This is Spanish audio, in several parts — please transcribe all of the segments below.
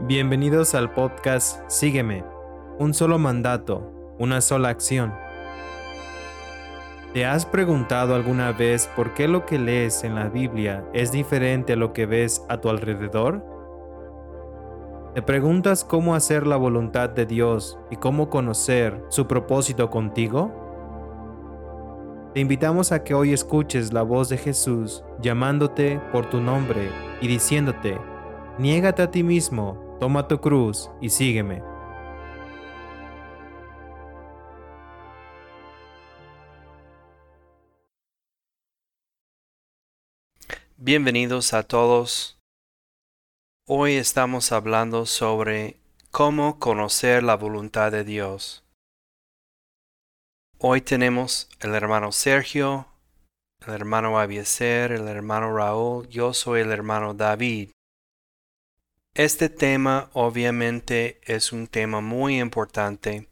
Bienvenidos al podcast Sígueme, un solo mandato, una sola acción. ¿Te has preguntado alguna vez por qué lo que lees en la Biblia es diferente a lo que ves a tu alrededor? ¿Te preguntas cómo hacer la voluntad de Dios y cómo conocer su propósito contigo? Te invitamos a que hoy escuches la voz de Jesús llamándote por tu nombre y diciéndote, niégate a ti mismo Toma tu cruz y sígueme. Bienvenidos a todos. Hoy estamos hablando sobre cómo conocer la voluntad de Dios. Hoy tenemos el hermano Sergio, el hermano Abieser, el hermano Raúl, yo soy el hermano David. Este tema obviamente es un tema muy importante.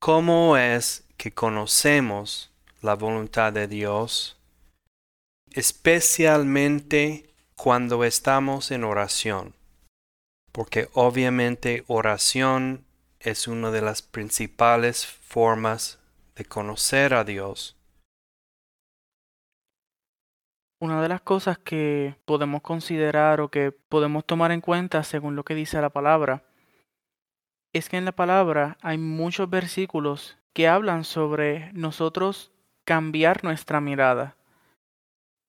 ¿Cómo es que conocemos la voluntad de Dios? Especialmente cuando estamos en oración, porque obviamente oración es una de las principales formas de conocer a Dios. Una de las cosas que podemos considerar o que podemos tomar en cuenta según lo que dice la palabra es que en la palabra hay muchos versículos que hablan sobre nosotros cambiar nuestra mirada.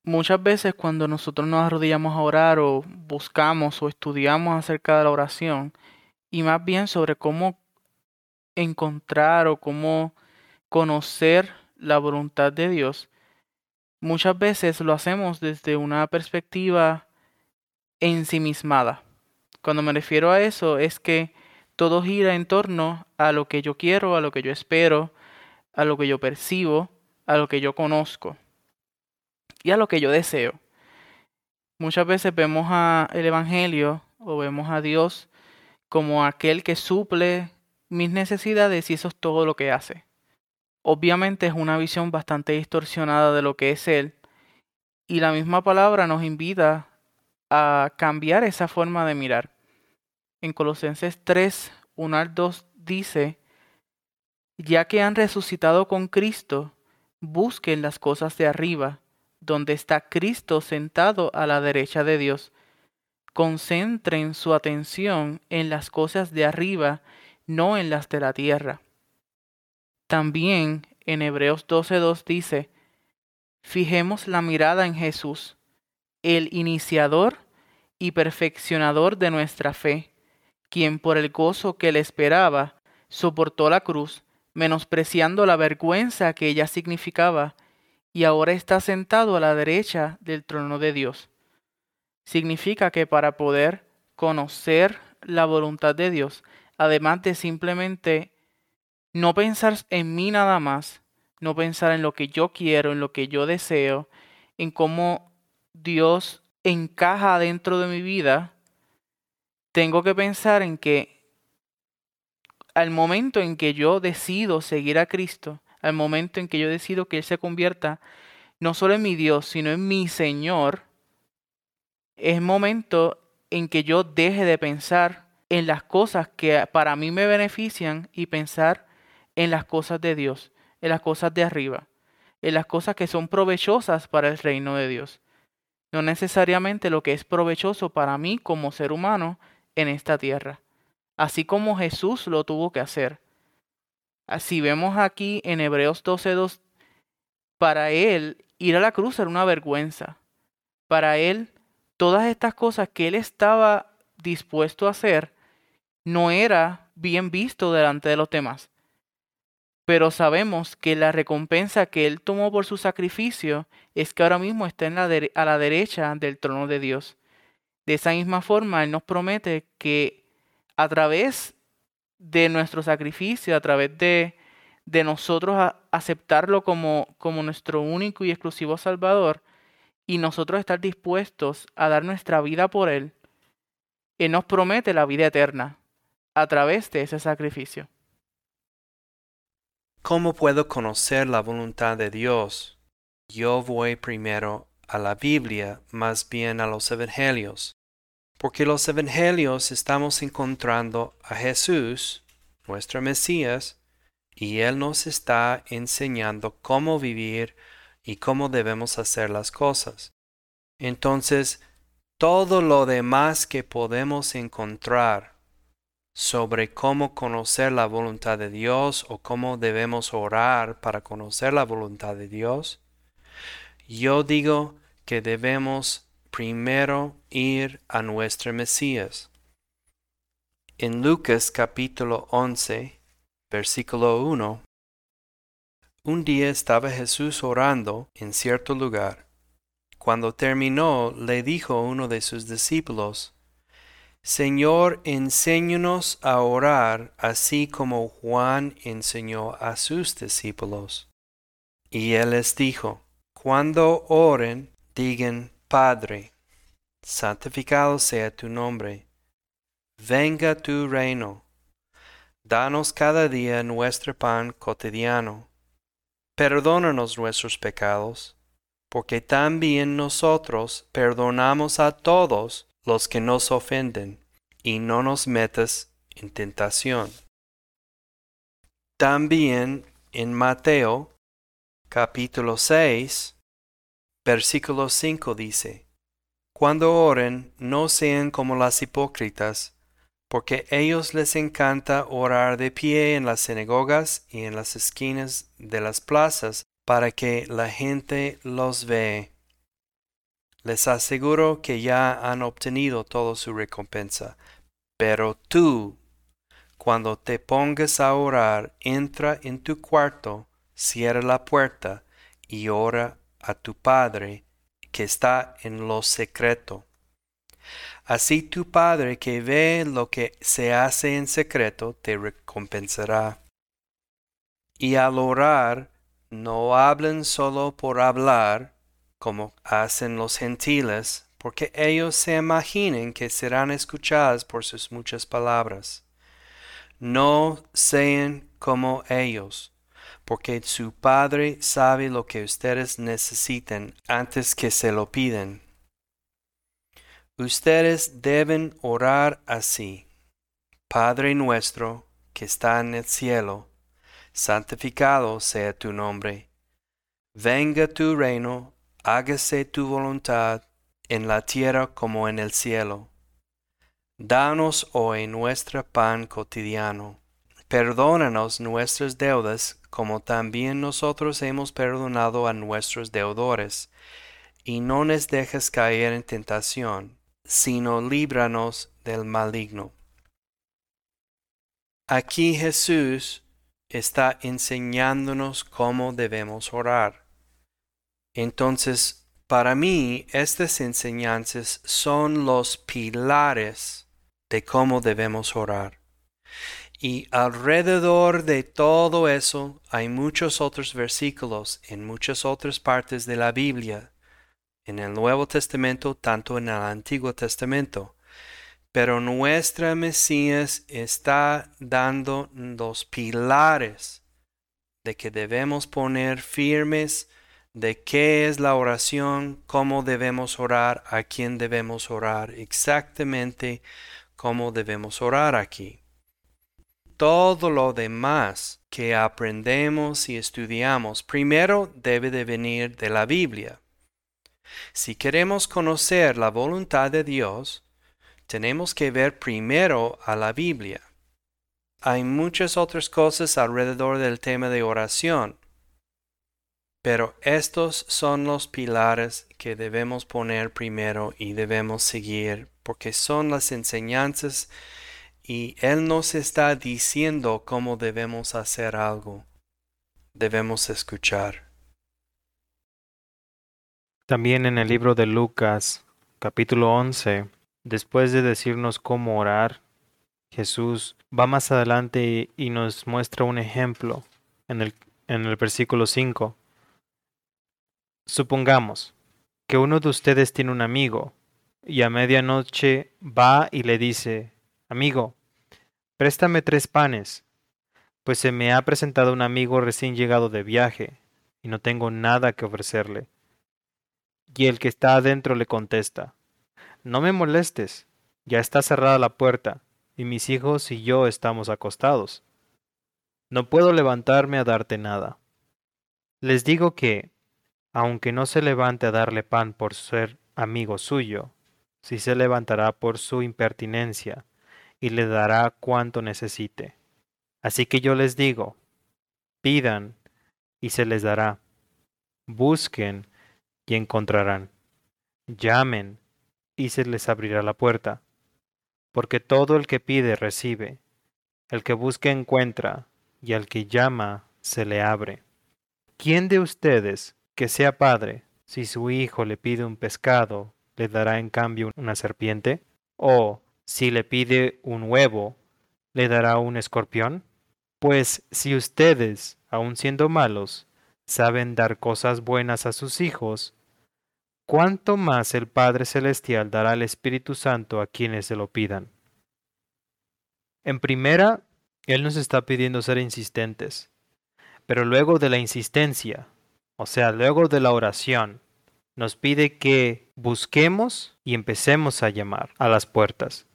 Muchas veces cuando nosotros nos arrodillamos a orar o buscamos o estudiamos acerca de la oración y más bien sobre cómo encontrar o cómo conocer la voluntad de Dios, muchas veces lo hacemos desde una perspectiva ensimismada. Cuando me refiero a eso es que todo gira en torno a lo que yo quiero, a lo que yo espero, a lo que yo percibo, a lo que yo conozco y a lo que yo deseo. Muchas veces vemos a el evangelio o vemos a Dios como aquel que suple mis necesidades y eso es todo lo que hace. Obviamente es una visión bastante distorsionada de lo que es Él y la misma palabra nos invita a cambiar esa forma de mirar. En Colosenses 3, 1 al 2 dice, ya que han resucitado con Cristo, busquen las cosas de arriba, donde está Cristo sentado a la derecha de Dios. Concentren su atención en las cosas de arriba, no en las de la tierra también en Hebreos 12.2 dice, fijemos la mirada en Jesús, el iniciador y perfeccionador de nuestra fe, quien por el gozo que le esperaba soportó la cruz, menospreciando la vergüenza que ella significaba, y ahora está sentado a la derecha del trono de Dios. Significa que para poder conocer la voluntad de Dios, además de simplemente no pensar en mí nada más, no pensar en lo que yo quiero, en lo que yo deseo, en cómo Dios encaja dentro de mi vida, tengo que pensar en que al momento en que yo decido seguir a Cristo, al momento en que yo decido que Él se convierta no solo en mi Dios, sino en mi Señor, es momento en que yo deje de pensar en las cosas que para mí me benefician y pensar en las cosas de Dios, en las cosas de arriba, en las cosas que son provechosas para el reino de Dios. No necesariamente lo que es provechoso para mí como ser humano en esta tierra, así como Jesús lo tuvo que hacer. Así vemos aquí en Hebreos 12:2, para él ir a la cruz era una vergüenza. Para él, todas estas cosas que él estaba dispuesto a hacer no era bien visto delante de los demás pero sabemos que la recompensa que Él tomó por su sacrificio es que ahora mismo está a la derecha del trono de Dios. De esa misma forma, Él nos promete que a través de nuestro sacrificio, a través de, de nosotros aceptarlo como, como nuestro único y exclusivo Salvador, y nosotros estar dispuestos a dar nuestra vida por Él, Él nos promete la vida eterna a través de ese sacrificio. ¿Cómo puedo conocer la voluntad de Dios? Yo voy primero a la Biblia, más bien a los Evangelios. porque los evangelios estamos encontrando a Jesús, nuestro Mesías, y Él nos está enseñando cómo vivir y cómo debemos hacer las cosas. Entonces, todo lo demás que podemos encontrar sobre cómo conocer la voluntad de Dios o cómo debemos orar para conocer la voluntad de Dios, yo digo que debemos primero ir a nuestro Mesías. En Lucas capítulo 11, versículo 1, un día estaba Jesús orando en cierto lugar. Cuando terminó, le dijo uno de sus discípulos, Señor, enséñanos a orar así como Juan enseñó a sus discípulos. Y él les dijo, Cuando oren, digan, Padre, santificado sea tu nombre, venga tu reino, danos cada día nuestro pan cotidiano, perdónanos nuestros pecados, porque también nosotros perdonamos a todos los que nos ofenden, y no nos metas en tentación. También en Mateo capítulo 6, Versículo 5 dice, Cuando oren, no sean como las hipócritas, porque ellos les encanta orar de pie en las sinagogas y en las esquinas de las plazas para que la gente los ve. Les aseguro que ya han obtenido toda su recompensa. Pero tú, cuando te pongas a orar, entra en tu cuarto, cierra la puerta y ora a tu Padre que está en lo secreto. Así tu Padre que ve lo que se hace en secreto te recompensará. Y al orar, no hablen solo por hablar, como hacen los gentiles, porque ellos se imaginen que serán escuchados por sus muchas palabras. No sean como ellos porque su Padre sabe lo que ustedes necesiten antes que se lo piden. Ustedes deben orar así. Padre nuestro que está en el cielo, santificado sea tu nombre. Venga tu reino, hágase tu voluntad en la tierra como en el cielo. Danos hoy nuestro pan cotidiano. Perdónanos nuestras deudas como también nosotros hemos perdonado a nuestros deudores, y no nos dejes caer en tentación, sino líbranos del maligno. Aquí Jesús está enseñándonos cómo debemos orar. Entonces, para mí, estas enseñanzas son los pilares de cómo debemos orar. Y alrededor de todo eso hay muchos otros versículos en muchas otras partes de la Biblia, en el Nuevo Testamento, tanto en el Antiguo Testamento. Pero nuestra Mesías está dando los pilares de que debemos poner firmes de qué es la oración, cómo debemos orar, a quién debemos orar, exactamente cómo debemos orar aquí todo lo demás que aprendemos y estudiamos primero debe de venir de la Biblia. Si queremos conocer la voluntad de Dios, tenemos que ver primero a la Biblia. Hay muchas otras cosas alrededor del tema de oración, pero estos son los pilares que debemos poner primero y debemos seguir porque son las enseñanzas y Él nos está diciendo cómo debemos hacer algo. Debemos escuchar. También en el libro de Lucas, capítulo 11, después de decirnos cómo orar, Jesús va más adelante y nos muestra un ejemplo en el, en el versículo 5. Supongamos que uno de ustedes tiene un amigo y a medianoche va y le dice, Amigo, Préstame tres panes, pues se me ha presentado un amigo recién llegado de viaje, y no tengo nada que ofrecerle. Y el que está adentro le contesta, No me molestes, ya está cerrada la puerta, y mis hijos y yo estamos acostados. No puedo levantarme a darte nada. Les digo que, aunque no se levante a darle pan por ser amigo suyo, sí se levantará por su impertinencia y le dará cuanto necesite. Así que yo les digo, pidan y se les dará, busquen y encontrarán, llamen y se les abrirá la puerta, porque todo el que pide recibe, el que busca encuentra, y al que llama se le abre. ¿Quién de ustedes, que sea padre, si su hijo le pide un pescado, le dará en cambio una serpiente? ¿O si le pide un huevo, le dará un escorpión? Pues si ustedes, aun siendo malos, saben dar cosas buenas a sus hijos, ¿cuánto más el Padre Celestial dará al Espíritu Santo a quienes se lo pidan? En primera, Él nos está pidiendo ser insistentes, pero luego de la insistencia, o sea, luego de la oración, nos pide que busquemos y empecemos a llamar a las puertas.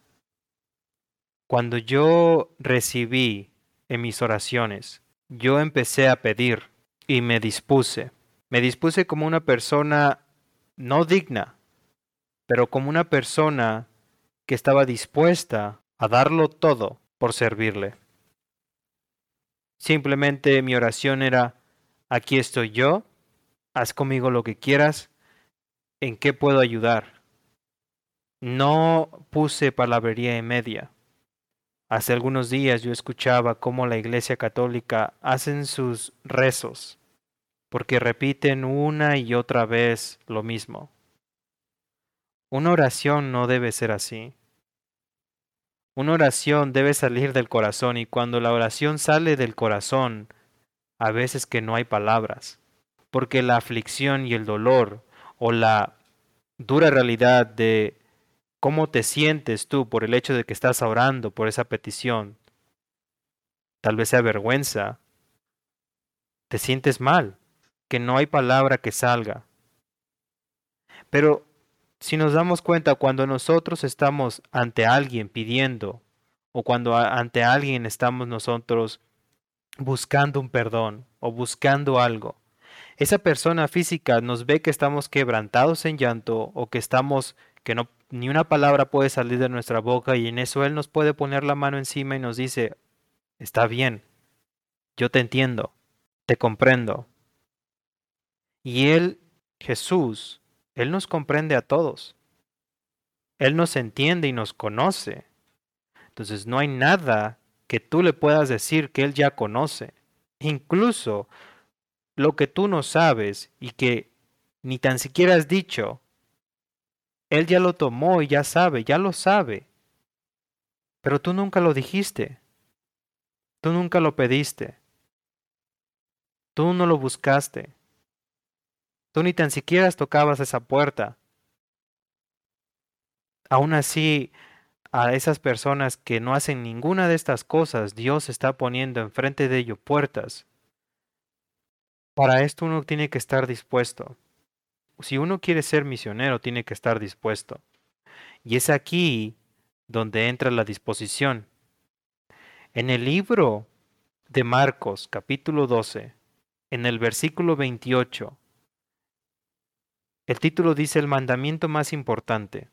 Cuando yo recibí en mis oraciones, yo empecé a pedir y me dispuse. Me dispuse como una persona no digna, pero como una persona que estaba dispuesta a darlo todo por servirle. Simplemente mi oración era, aquí estoy yo, haz conmigo lo que quieras, ¿en qué puedo ayudar? No puse palabrería en media. Hace algunos días yo escuchaba cómo la Iglesia Católica hacen sus rezos, porque repiten una y otra vez lo mismo. Una oración no debe ser así. Una oración debe salir del corazón y cuando la oración sale del corazón, a veces que no hay palabras, porque la aflicción y el dolor o la dura realidad de ¿Cómo te sientes tú por el hecho de que estás orando por esa petición? Tal vez sea vergüenza. Te sientes mal, que no hay palabra que salga. Pero si nos damos cuenta cuando nosotros estamos ante alguien pidiendo o cuando ante alguien estamos nosotros buscando un perdón o buscando algo, esa persona física nos ve que estamos quebrantados en llanto o que estamos que no ni una palabra puede salir de nuestra boca y en eso Él nos puede poner la mano encima y nos dice, está bien, yo te entiendo, te comprendo. Y Él, Jesús, Él nos comprende a todos. Él nos entiende y nos conoce. Entonces no hay nada que tú le puedas decir que Él ya conoce. Incluso lo que tú no sabes y que ni tan siquiera has dicho, él ya lo tomó y ya sabe, ya lo sabe. Pero tú nunca lo dijiste. Tú nunca lo pediste. Tú no lo buscaste. Tú ni tan siquiera tocabas esa puerta. Aún así, a esas personas que no hacen ninguna de estas cosas, Dios está poniendo enfrente de ellos puertas. Para esto uno tiene que estar dispuesto si uno quiere ser misionero, tiene que estar dispuesto. Y es aquí donde entra la disposición. En el libro de Marcos, capítulo 12, en el versículo 28, el título dice el mandamiento más importante.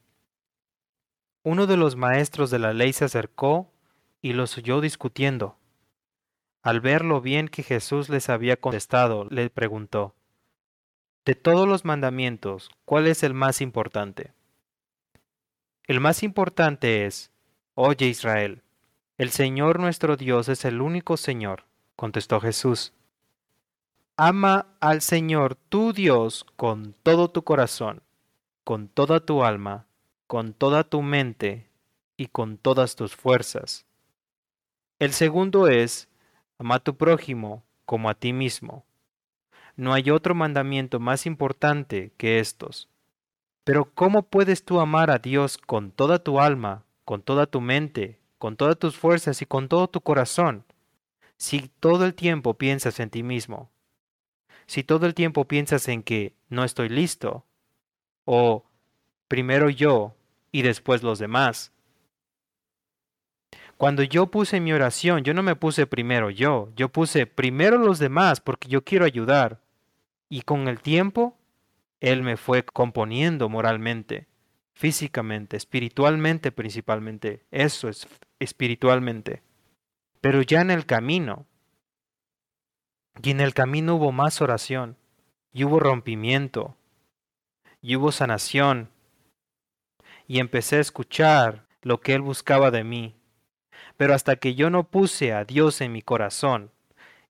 Uno de los maestros de la ley se acercó y los oyó discutiendo. Al ver lo bien que Jesús les había contestado, le preguntó, de todos los mandamientos, ¿cuál es el más importante? El más importante es, Oye Israel, el Señor nuestro Dios es el único Señor, contestó Jesús. Ama al Señor tu Dios con todo tu corazón, con toda tu alma, con toda tu mente y con todas tus fuerzas. El segundo es, ama a tu prójimo como a ti mismo. No hay otro mandamiento más importante que estos. Pero ¿cómo puedes tú amar a Dios con toda tu alma, con toda tu mente, con todas tus fuerzas y con todo tu corazón, si todo el tiempo piensas en ti mismo? Si todo el tiempo piensas en que no estoy listo, o primero yo y después los demás, Cuando yo puse mi oración, yo no me puse primero yo, yo puse primero los demás porque yo quiero ayudar. Y con el tiempo, Él me fue componiendo moralmente, físicamente, espiritualmente principalmente. Eso es espiritualmente. Pero ya en el camino, y en el camino hubo más oración, y hubo rompimiento, y hubo sanación, y empecé a escuchar lo que Él buscaba de mí pero hasta que yo no puse a Dios en mi corazón,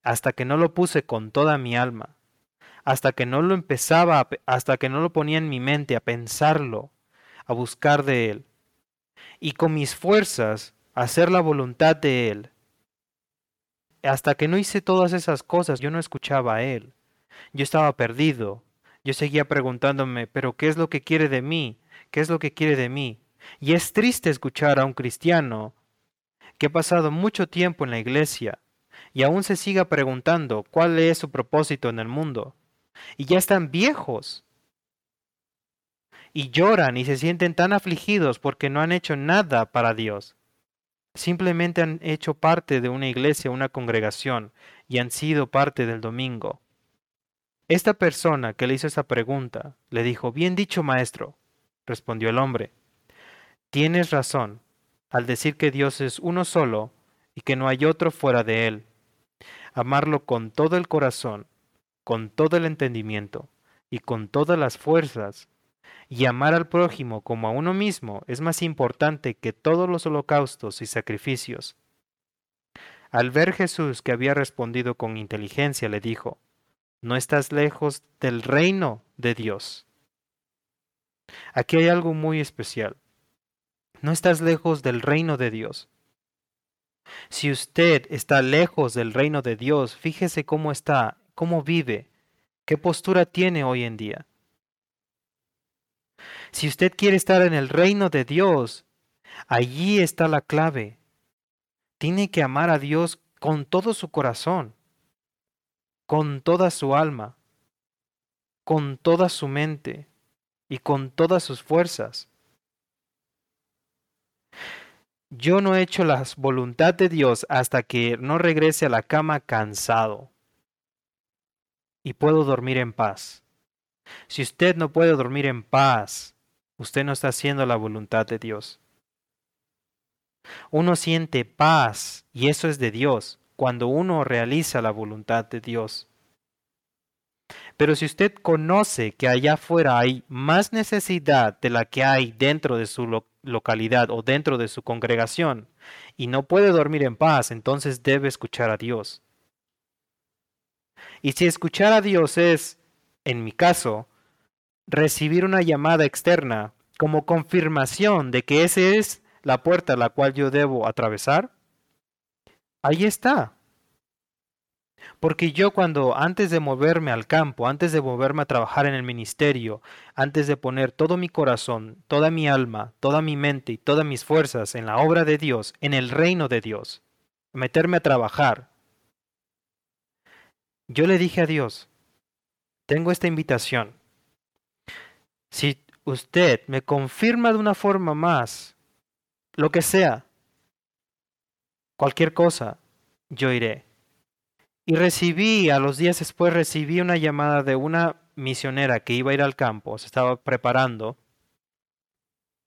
hasta que no lo puse con toda mi alma, hasta que no lo empezaba, hasta que no lo ponía en mi mente a pensarlo, a buscar de Él, y con mis fuerzas hacer la voluntad de Él. Hasta que no hice todas esas cosas, yo no escuchaba a Él. Yo estaba perdido. Yo seguía preguntándome, pero ¿qué es lo que quiere de mí? ¿Qué es lo que quiere de mí? Y es triste escuchar a un cristiano que ha pasado mucho tiempo en la iglesia y aún se siga preguntando cuál es su propósito en el mundo. Y ya están viejos. Y lloran y se sienten tan afligidos porque no han hecho nada para Dios. Simplemente han hecho parte de una iglesia, una congregación, y han sido parte del domingo. Esta persona que le hizo esa pregunta le dijo, Bien dicho, maestro, respondió el hombre. Tienes razón, al decir que Dios es uno solo y que no hay otro fuera de Él. Amarlo con todo el corazón, con todo el entendimiento y con todas las fuerzas, y amar al prójimo como a uno mismo es más importante que todos los holocaustos y sacrificios. Al ver Jesús que había respondido con inteligencia, le dijo, No estás lejos del reino de Dios. Aquí hay algo muy especial. No estás lejos del reino de Dios. Si usted está lejos del reino de Dios, fíjese cómo está, cómo vive, qué postura tiene hoy en día. Si usted quiere estar en el reino de Dios, allí está la clave. Tiene que amar a Dios con todo su corazón, con toda su alma, con toda su mente y con todas sus fuerzas. Yo no he hecho la voluntad de Dios hasta que no regrese a la cama cansado y puedo dormir en paz. Si usted no puede dormir en paz, usted no está haciendo la voluntad de Dios. Uno siente paz y eso es de Dios cuando uno realiza la voluntad de Dios. Pero si usted conoce que allá afuera hay más necesidad de la que hay dentro de su localidad o dentro de su congregación y no puede dormir en paz, entonces debe escuchar a Dios. Y si escuchar a Dios es, en mi caso, recibir una llamada externa como confirmación de que esa es la puerta a la cual yo debo atravesar, ahí está. Porque yo cuando antes de moverme al campo, antes de moverme a trabajar en el ministerio, antes de poner todo mi corazón, toda mi alma, toda mi mente y todas mis fuerzas en la obra de Dios, en el reino de Dios, meterme a trabajar, yo le dije a Dios, tengo esta invitación. Si usted me confirma de una forma más, lo que sea, cualquier cosa, yo iré. Y recibí, a los días después recibí una llamada de una misionera que iba a ir al campo, se estaba preparando.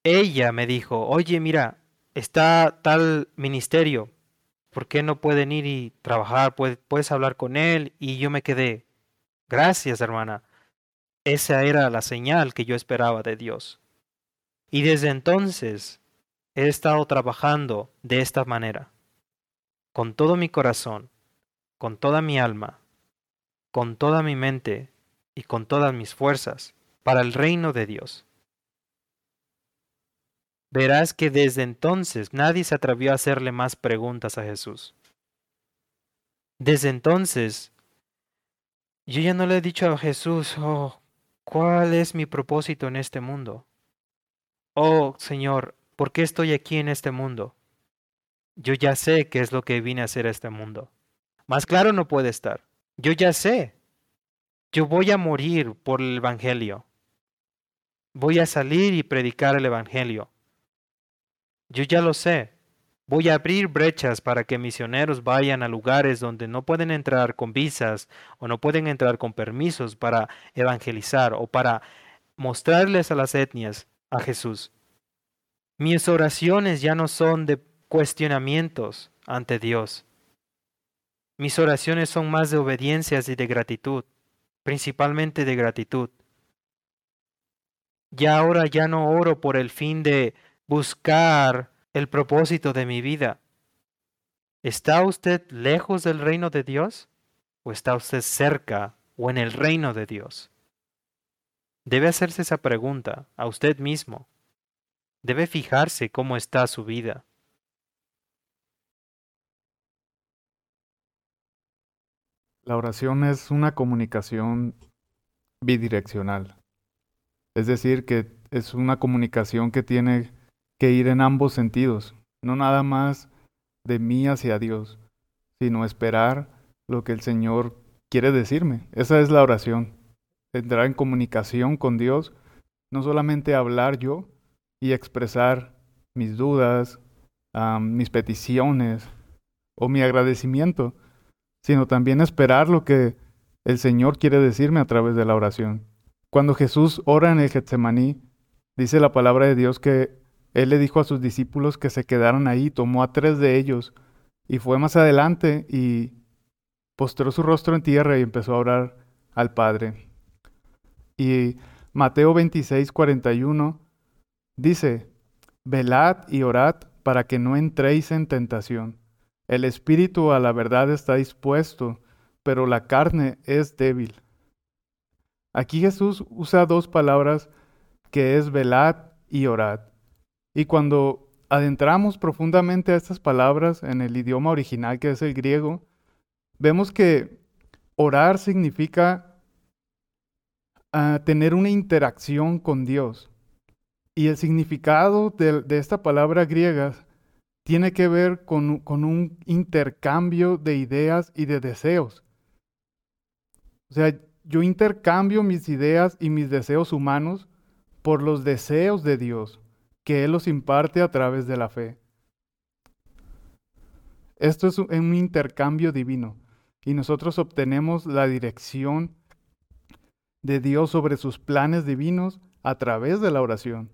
Ella me dijo, oye, mira, está tal ministerio, ¿por qué no pueden ir y trabajar? Puedes, puedes hablar con él. Y yo me quedé, gracias hermana. Esa era la señal que yo esperaba de Dios. Y desde entonces he estado trabajando de esta manera, con todo mi corazón, con toda mi alma, con toda mi mente y con todas mis fuerzas para el reino de Dios. Verás que desde entonces nadie se atrevió a hacerle más preguntas a Jesús. Desde entonces, yo ya no le he dicho a Jesús, oh, ¿cuál es mi propósito en este mundo? Oh, Señor, ¿por qué estoy aquí en este mundo? Yo ya sé qué es lo que vine a hacer a este mundo. Más claro no puede estar. Yo ya sé. Yo voy a morir por el Evangelio. Voy a salir y predicar el Evangelio. Yo ya lo sé. Voy a abrir brechas para que misioneros vayan a lugares donde no pueden entrar con visas o no pueden entrar con permisos para evangelizar o para mostrarles a las etnias a Jesús. Mis oraciones ya no son de cuestionamientos ante Dios. Mis oraciones son más de obediencias y de gratitud, principalmente de gratitud. Ya ahora ya no oro por el fin de buscar el propósito de mi vida. ¿Está usted lejos del reino de Dios? ¿O está usted cerca o en el reino de Dios? Debe hacerse esa pregunta a usted mismo. Debe fijarse cómo está su vida. La oración es una comunicación bidireccional. Es decir, que es una comunicación que tiene que ir en ambos sentidos, no nada más de mí hacia Dios, sino esperar lo que el Señor quiere decirme. Esa es la oración, entrar en comunicación con Dios, no solamente hablar yo y expresar mis dudas, mis peticiones o mi agradecimiento, sino también esperar lo que el Señor quiere decirme a través de la oración. Cuando Jesús ora en el Getsemaní, dice la palabra de Dios que él le dijo a sus discípulos que se quedaran ahí, tomó a tres de ellos y fue más adelante y postró su rostro en tierra y empezó a orar al Padre. Y Mateo 26, 41 dice, velad y orad para que no entréis en tentación. El espíritu a la verdad está dispuesto, pero la carne es débil. Aquí Jesús usa dos palabras que es velad y orad. Y cuando adentramos profundamente a estas palabras en el idioma original que es el griego, vemos que orar significa ah, tener una interacción con Dios. Y el significado de, esta palabra griega tiene que ver con, un intercambio de ideas y de deseos. O sea, yo intercambio mis ideas y mis deseos humanos por los deseos de Dios que Él los imparte a través de la fe. Esto es un intercambio divino y nosotros obtenemos la dirección de Dios sobre sus planes divinos a través de la oración,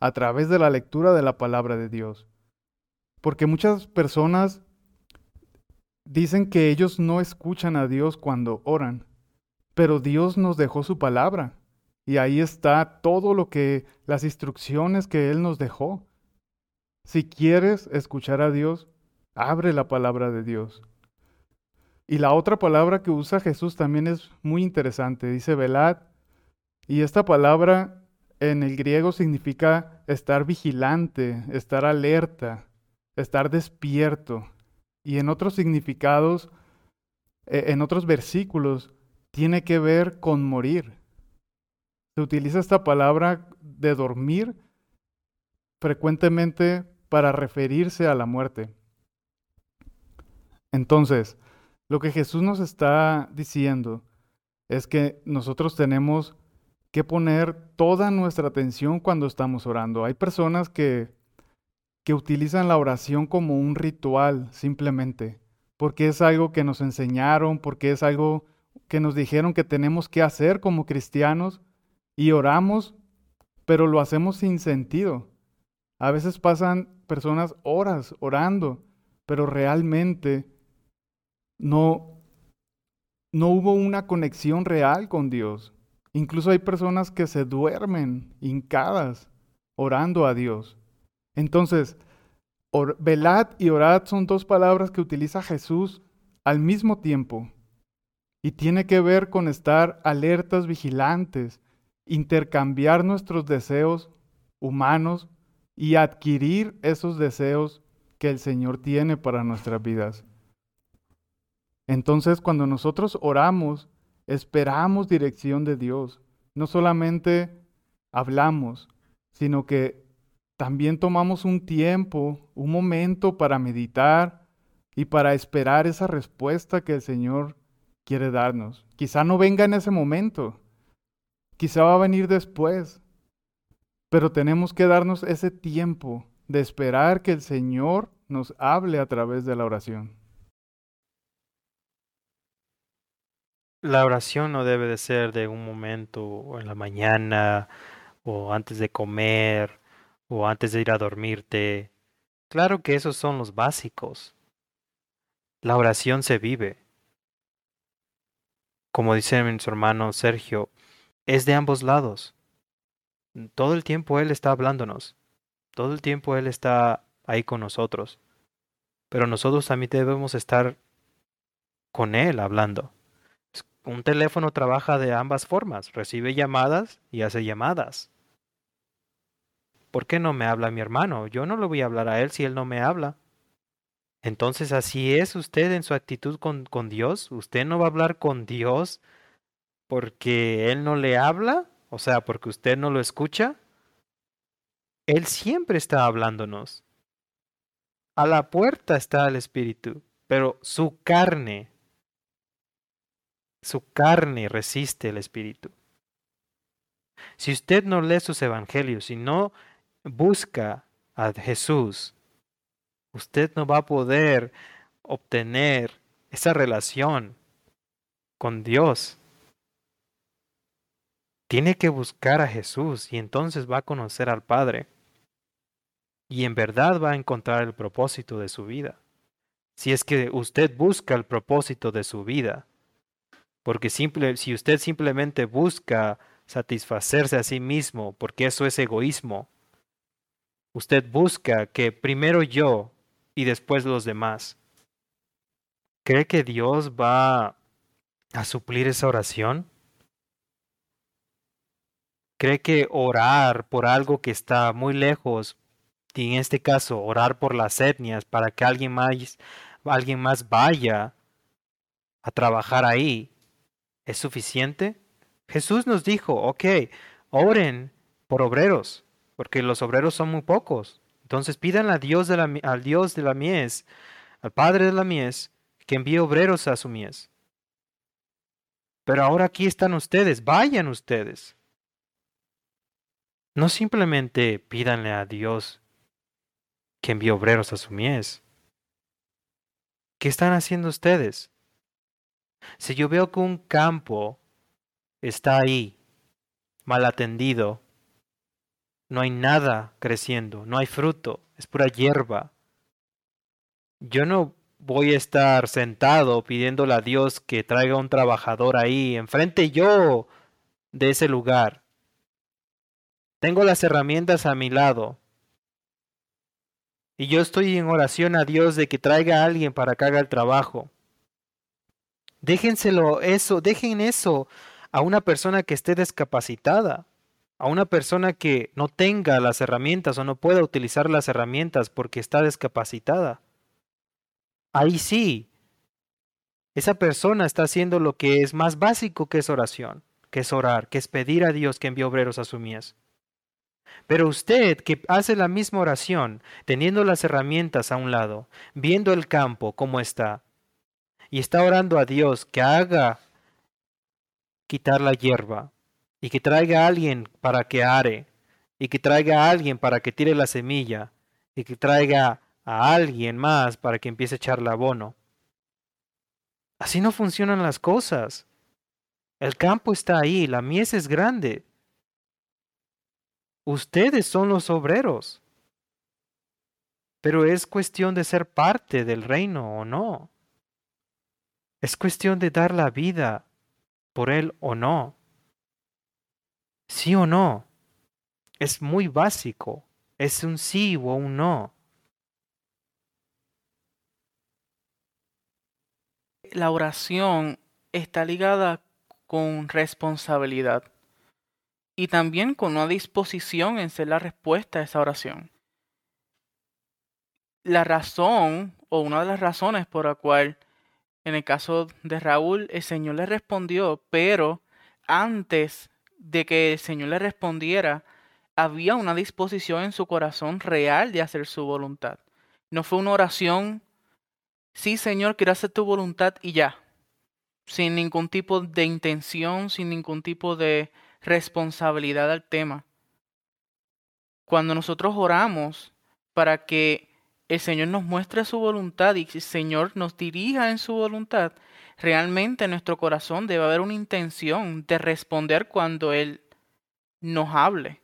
a través de la lectura de la palabra de Dios. Porque muchas personas dicen que ellos no escuchan a Dios cuando oran, pero Dios nos dejó su palabra y ahí está todo lo que, las instrucciones que Él nos dejó. Si quieres escuchar a Dios, abre la palabra de Dios. Y la otra palabra que usa Jesús también es muy interesante. Dice velad. Y esta palabra en el griego significa estar vigilante, estar alerta, estar despierto. Y en otros significados, e, en otros versículos, tiene que ver con morir. Se utiliza esta palabra de dormir frecuentemente para referirse a la muerte. Entonces, lo que Jesús nos está diciendo es que nosotros tenemos que poner toda nuestra atención cuando estamos orando. Hay personas que, que utilizan la oración como un ritual simplemente, porque es algo que nos enseñaron, porque es algo que nos dijeron que tenemos que hacer como cristianos, y oramos, pero lo hacemos sin sentido. A veces pasan personas horas orando, pero realmente no, no hubo una conexión real con Dios. Incluso hay personas que se duermen hincadas orando a Dios. Entonces, velad y orad son dos palabras que utiliza Jesús al mismo tiempo. Y tiene que ver con estar alertas, vigilantes, intercambiar nuestros deseos humanos y adquirir esos deseos que el Señor tiene para nuestras vidas. Entonces, cuando nosotros oramos, esperamos dirección de Dios. No solamente hablamos, sino que también tomamos un tiempo, un momento para meditar y para esperar esa respuesta que el Señor quiere darnos. Quizá no venga en ese momento, Quizá va a venir después, pero tenemos que darnos ese tiempo de esperar que el Señor nos hable a través de la oración. La oración no debe de ser de un momento en la mañana o antes de comer o antes de ir a dormirte. Claro que esos son los básicos. La oración se vive. Como dice mi hermano Sergio, es de ambos lados. Todo el tiempo Él está hablándonos. Todo el tiempo Él está ahí con nosotros. Pero nosotros también debemos estar con Él hablando. Un teléfono trabaja de ambas formas. Recibe llamadas y hace llamadas. ¿Por qué no me habla mi hermano? Yo no le voy a hablar a él si él no me habla. Entonces así es usted en su actitud con, con Dios. Usted no va a hablar con Dios porque Él no le habla, o sea, porque usted no lo escucha. Él siempre está hablándonos. A la puerta está el Espíritu, pero su carne, su carne resiste el Espíritu. Si usted no lee sus evangelios, si no busca a Jesús, usted no va a poder obtener esa relación con Dios. Tiene que buscar a Jesús y entonces va a conocer al Padre. Y en verdad va a encontrar el propósito de su vida. Si es que usted busca el propósito de su vida. Porque si usted simplemente busca satisfacerse a sí mismo, porque eso es egoísmo, usted busca que primero yo y después los demás. ¿Cree que Dios va a suplir esa oración? ¿Cree que orar por algo que está muy lejos, y en este caso orar por las etnias para que alguien más, alguien más vaya a trabajar ahí, es suficiente? Jesús nos dijo, ok, oren por obreros, porque los obreros son muy pocos. Entonces pidan a Dios de la, al Dios de la mies, al Padre de la mies, que envíe obreros a su mies. Pero ahora aquí están ustedes, vayan ustedes. No simplemente pídanle a Dios que envíe obreros a su mies. ¿Qué están haciendo ustedes? Si yo veo que un campo está ahí, mal atendido, no hay nada creciendo, no hay fruto, es pura hierba. Yo no voy a estar sentado pidiéndole a Dios que traiga un trabajador ahí, enfrente yo de ese lugar. Tengo las herramientas a mi lado. Y yo estoy en oración a Dios de que traiga a alguien para que haga el trabajo. Déjenselo eso, dejen eso a una persona que esté descapacitada, a una persona que no tenga las herramientas o no pueda utilizar las herramientas porque está descapacitada. Ahí sí, esa persona está haciendo lo que es más básico que es oración, que es orar, que es pedir a Dios que envíe obreros a su mies. Pero usted que hace la misma oración, teniendo las herramientas a un lado, viendo el campo como está, y está orando a Dios que haga quitar la hierba, y que traiga a alguien para que are, y que traiga a alguien para que tire la semilla, y que traiga a alguien más para que empiece a echarle abono. Así no funcionan las cosas. El campo está ahí, la mies es grande, Ustedes son los obreros. Pero es cuestión de ser parte del reino o no. Es cuestión de dar la vida por él o no. Sí o no. Es muy básico. Es un sí o un no. La oración está ligada con responsabilidad y también con una disposición en ser la respuesta a esa oración. La razón o una de las razones por la cual en el caso de Raúl el Señor le respondió, pero antes de que el Señor le respondiera, había una disposición en su corazón real de hacer su voluntad. No fue una oración, sí Señor, quiero hacer tu voluntad y ya, sin ningún tipo de intención, sin ningún tipo de responsabilidad al tema. Cuando nosotros oramos para que el Señor nos muestre su voluntad y el Señor nos dirija en su voluntad, realmente en nuestro corazón debe haber una intención de responder cuando Él nos hable.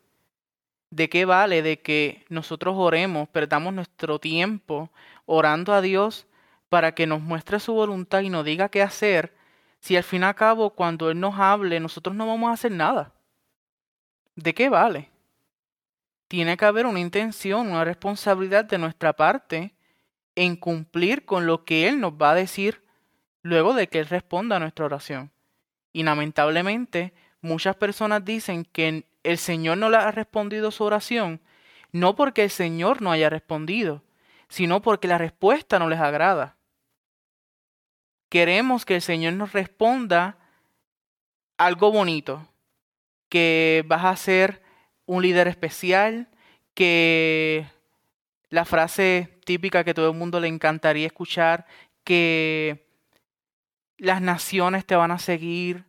¿De qué vale de que nosotros oremos, perdamos nuestro tiempo orando a Dios para que nos muestre su voluntad y nos diga qué hacer, si al fin y al cabo cuando Él nos hable nosotros no vamos a hacer nada? ¿De qué vale? Tiene que haber una intención, una responsabilidad de nuestra parte en cumplir con lo que Él nos va a decir luego de que Él responda a nuestra oración. Y lamentablemente muchas personas dicen que el Señor no le ha respondido su oración, no porque el Señor no haya respondido, sino porque la respuesta no les agrada. Queremos que el Señor nos responda algo bonito, que vas a ser un líder especial, que la frase típica que todo el mundo le encantaría escuchar, que las naciones te van a seguir,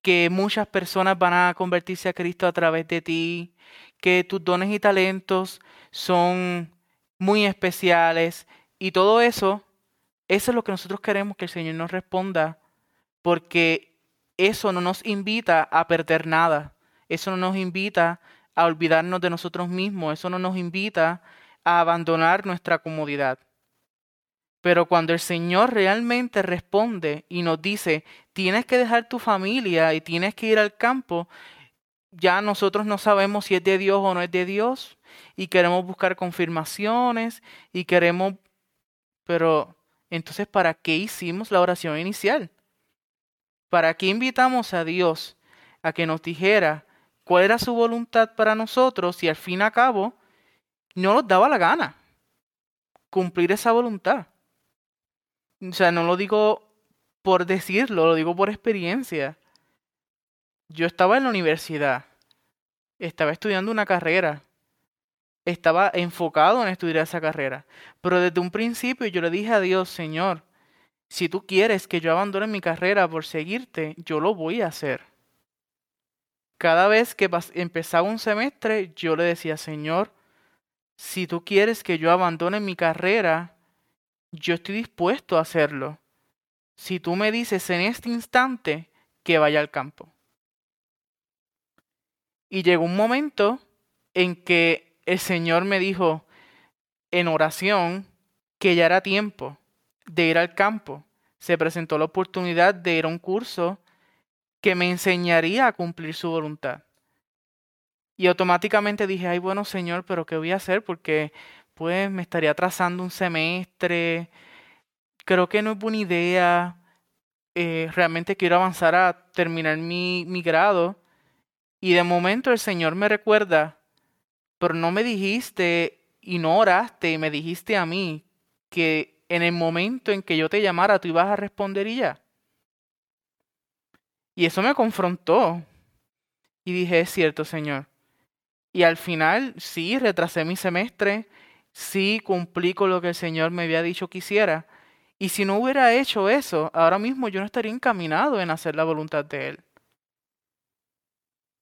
que muchas personas van a convertirse a Cristo a través de ti, que tus dones y talentos son muy especiales. Y todo eso, eso es lo que nosotros queremos que el Señor nos responda, porque eso no nos invita a perder nada, eso no nos invita a olvidarnos de nosotros mismos, eso no nos invita a abandonar nuestra comodidad. Pero cuando el Señor realmente responde y nos dice, tienes que dejar tu familia y tienes que ir al campo, ya nosotros no sabemos si es de Dios o no es de Dios y queremos buscar confirmaciones y queremos... Pero entonces, ¿para qué hicimos la oración inicial? ¿Para qué invitamos a Dios a que nos dijera cuál era su voluntad para nosotros y al fin y al cabo no nos daba la gana cumplir esa voluntad? O sea, no lo digo por decirlo, lo digo por experiencia. Yo estaba en la universidad, estaba estudiando una carrera, estaba enfocado en estudiar esa carrera, pero desde un principio yo le dije a Dios, Señor, si tú quieres que yo abandone mi carrera por seguirte, yo lo voy a hacer. Cada vez que empezaba un semestre, yo le decía, Señor, si tú quieres que yo abandone mi carrera, yo estoy dispuesto a hacerlo. Si tú me dices en este instante que vaya al campo. Y llegó un momento en que el Señor me dijo en oración que ya era tiempo de ir al campo. Se presentó la oportunidad de ir a un curso que me enseñaría a cumplir su voluntad. Y automáticamente dije, ay bueno Señor, pero ¿qué voy a hacer? Porque pues me estaría trazando un semestre. Creo que no es buena idea. Eh, realmente quiero avanzar a terminar mi, mi grado. Y de momento el Señor me recuerda, pero no me dijiste y no oraste y me dijiste a mí que en el momento en que yo te llamara tú ibas a responder y ya. Y eso me confrontó. Y dije, es cierto, Señor. Y al final, sí, retrasé mi semestre, sí cumplí con lo que el Señor me había dicho que hiciera. Y si no hubiera hecho eso, ahora mismo yo no estaría encaminado en hacer la voluntad de Él.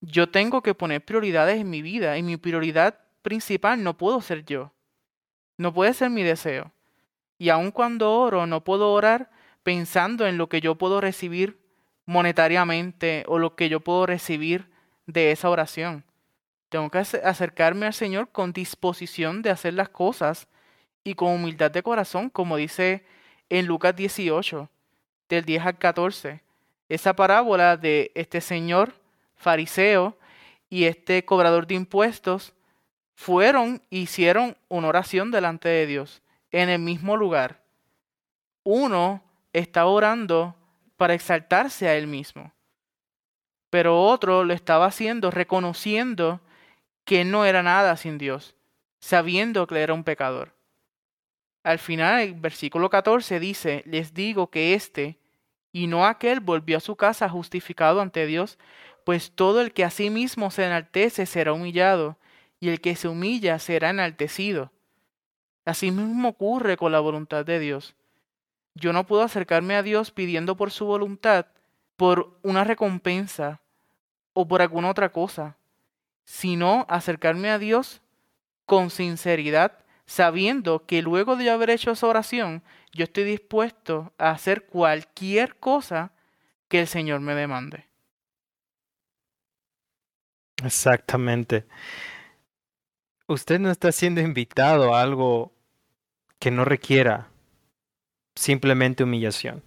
Yo tengo que poner prioridades en mi vida y mi prioridad principal no puedo ser yo. No puede ser mi deseo. Y aun cuando oro, no puedo orar pensando en lo que yo puedo recibir monetariamente o lo que yo puedo recibir de esa oración. Tengo que acercarme al Señor con disposición de hacer las cosas y con humildad de corazón, como dice en Lucas 18, del 10 al 14. Esa parábola de este señor fariseo y este cobrador de impuestos fueron, hicieron una oración delante de Dios en el mismo lugar. Uno estaba orando para exaltarse a él mismo, pero otro lo estaba haciendo reconociendo que no era nada sin Dios, sabiendo que era un pecador. Al final, el versículo 14 dice, les digo que éste y no aquel volvió a su casa justificado ante Dios, pues todo el que a sí mismo se enaltece será humillado, y el que se humilla será enaltecido. Asimismo ocurre con la voluntad de Dios. Yo no puedo acercarme a Dios pidiendo por su voluntad, por una recompensa o por alguna otra cosa sino acercarme a Dios con sinceridad sabiendo que luego de haber hecho esa oración, yo estoy dispuesto a hacer cualquier cosa que el Señor me demande. Exactamente. Usted no está siendo invitado a algo que no requiera simplemente humillación.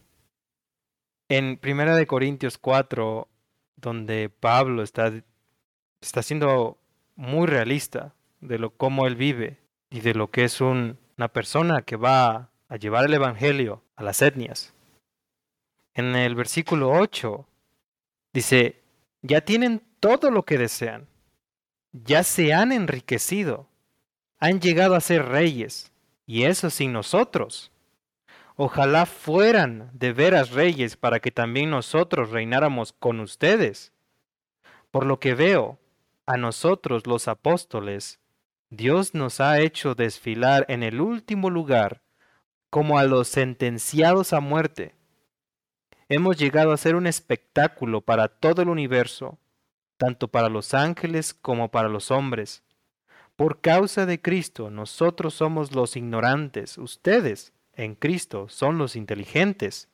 En Primera de Corintios 4, donde Pablo está, está siendo muy realista de lo cómo él vive y de lo que es un, una persona que va a llevar el evangelio a las etnias. En el versículo 8 dice, ya tienen todo lo que desean, ya se han enriquecido, han llegado a ser reyes, y eso sin nosotros. Ojalá fueran de veras reyes para que también nosotros reináramos con ustedes. Por lo que veo, a nosotros los apóstoles, Dios nos ha hecho desfilar en el último lugar como a los sentenciados a muerte. Hemos llegado a ser un espectáculo para todo el universo, tanto para los ángeles como para los hombres. Por causa de Cristo, nosotros somos los ignorantes, ustedes en Cristo son los inteligentes.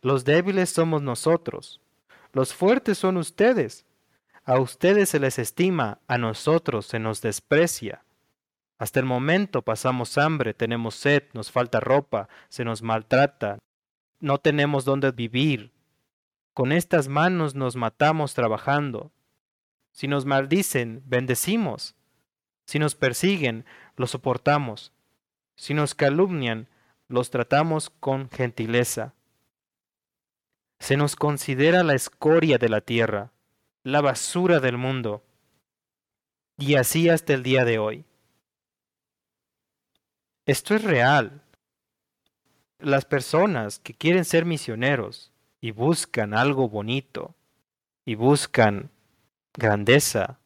Los débiles somos nosotros, los fuertes son ustedes. A ustedes se les estima, a nosotros se nos desprecia. Hasta el momento pasamos hambre, tenemos sed, nos falta ropa, se nos maltrata, no tenemos dónde vivir. Con estas manos nos matamos trabajando. Si nos maldicen, bendecimos. Si nos persiguen, lo soportamos. Si nos calumnian, los tratamos con gentileza. Se nos considera la escoria de la tierra, la basura del mundo, y así hasta el día de hoy. Esto es real. Las personas que quieren ser misioneros y buscan algo bonito, y buscan grandeza,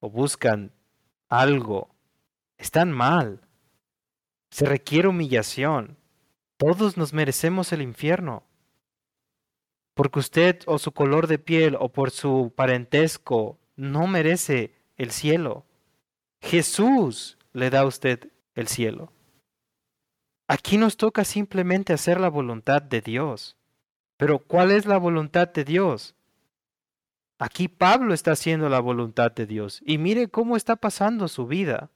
o buscan algo, están mal. Se requiere humillación. Todos nos merecemos el infierno. Porque usted o su color de piel o por su parentesco no merece el cielo. Jesús le da a usted el cielo. Aquí nos toca simplemente hacer la voluntad de Dios. Pero ¿cuál es la voluntad de Dios? Aquí Pablo está haciendo la voluntad de Dios y mire cómo está pasando su vida.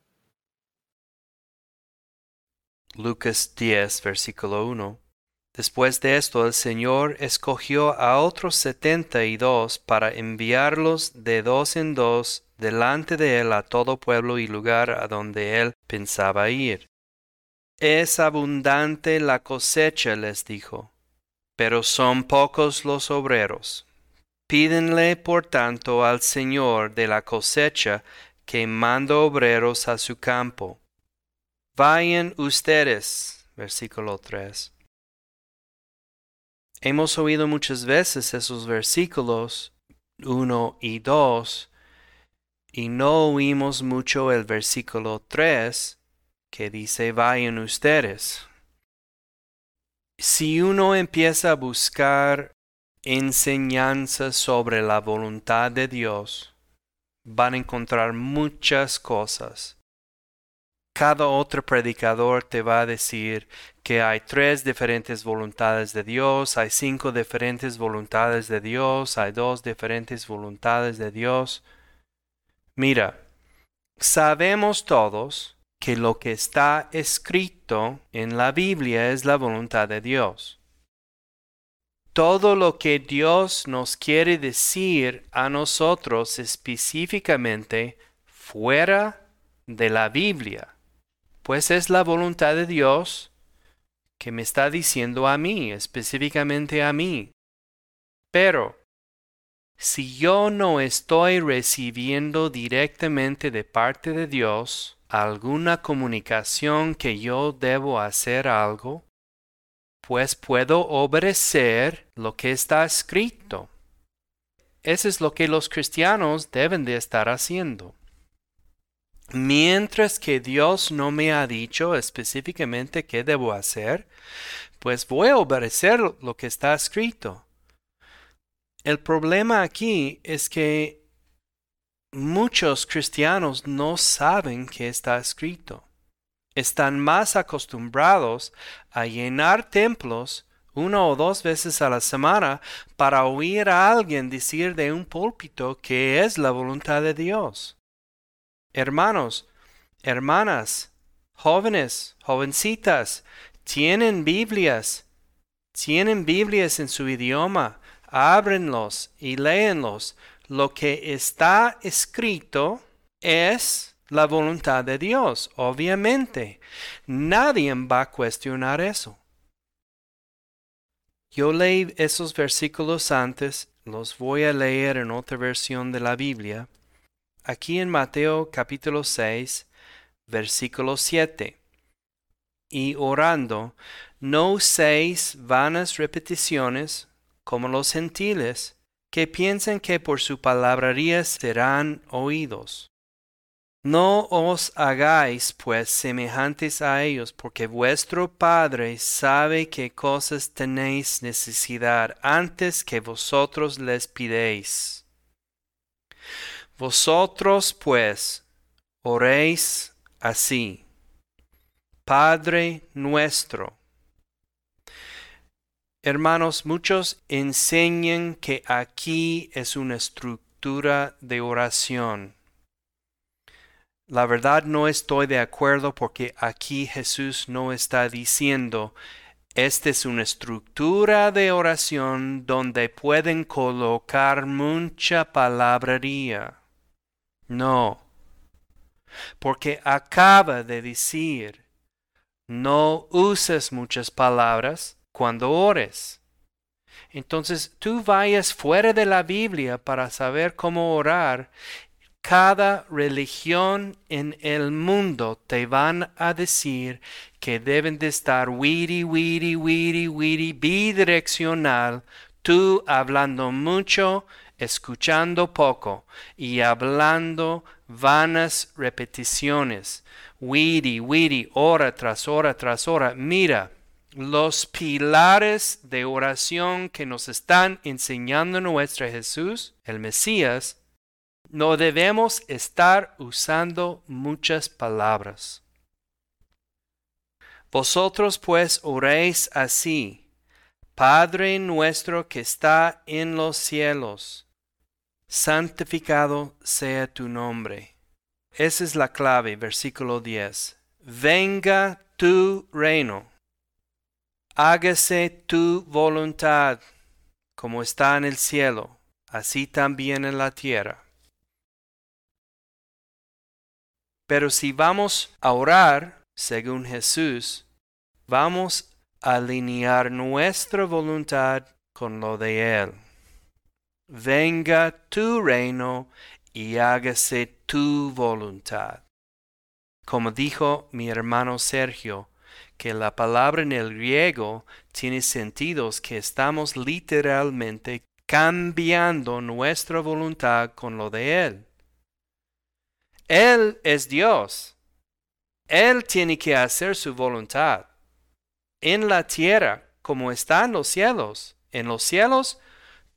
Lucas 10, versículo 1. Después de esto el Señor escogió a otros setenta y dos para enviarlos de dos en dos delante de él a todo pueblo y lugar a donde él pensaba ir. Es abundante la cosecha, les dijo, pero son pocos los obreros. Pídenle, por tanto, al Señor de la cosecha que manda obreros a su campo. Vayan ustedes. Versículo 3. Hemos oído muchas veces esos versículos 1 y 2 y no oímos mucho el versículo 3 que dice vayan ustedes. Si uno empieza a buscar enseñanza sobre la voluntad de Dios, van a encontrar muchas cosas. Cada otro predicador te va a decir que hay tres diferentes voluntades de Dios, hay cinco diferentes voluntades de Dios, hay dos diferentes voluntades de Dios. Mira, sabemos todos que lo que está escrito en la Biblia es la voluntad de Dios todo lo que Dios nos quiere decir a nosotros específicamente fuera de la Biblia, pues es la voluntad de Dios que me está diciendo a mí, específicamente a mí. Pero, si yo no estoy recibiendo directamente de parte de Dios alguna comunicación que yo debo hacer algo, pues puedo obedecer lo que está escrito. Eso es lo que los cristianos deben de estar haciendo. Mientras que Dios no me ha dicho específicamente qué debo hacer, pues voy a obedecer lo que está escrito. El problema aquí es que muchos cristianos no saben qué está escrito están más acostumbrados a llenar templos una o dos veces a la semana para oír a alguien decir de un púlpito que es la voluntad de Dios. Hermanos, hermanas, jóvenes, jovencitas, tienen Biblias, tienen Biblias en su idioma, ábrenlos y léenlos. Lo que está escrito es la voluntad de Dios, obviamente. Nadie va a cuestionar eso. Yo leí esos versículos antes, los voy a leer en otra versión de la Biblia. Aquí en Mateo capítulo 6, versículo 7. Y orando, no uséis vanas repeticiones como los gentiles, que piensan que por su palabrería serán oídos. No os hagáis pues semejantes a ellos, porque vuestro Padre sabe qué cosas tenéis necesidad antes que vosotros les pidéis. Vosotros pues oréis así. Padre nuestro. Hermanos, muchos enseñan que aquí es una estructura de oración la verdad no estoy de acuerdo porque aquí Jesús no está diciendo esta es una estructura de oración donde pueden colocar mucha palabrería. No, porque acaba de decir, no uses muchas palabras cuando ores. Entonces tú vayas fuera de la Biblia para saber cómo orar cada religión en el mundo te van a decir que deben de estar wiri, wiri, wiri, wiri, bidireccional, tú hablando mucho, escuchando poco y hablando vanas repeticiones, wiri, wiri, hora tras hora tras hora. Mira, los pilares de oración que nos están enseñando nuestro Jesús, el Mesías, no debemos estar usando muchas palabras. Vosotros pues oréis así, Padre nuestro que está en los cielos, santificado sea tu nombre. Esa es la clave, versículo 10. Venga tu reino. Hágase tu voluntad, como está en el cielo, así también en la tierra. Pero si vamos a orar, según Jesús, vamos a alinear nuestra voluntad con lo de Él. Venga tu reino y hágase tu voluntad. Como dijo mi hermano Sergio, que la palabra en el griego tiene sentidos que estamos literalmente cambiando nuestra voluntad con lo de Él. Él es Dios. Él tiene que hacer su voluntad. En la tierra, como está en los cielos. En los cielos,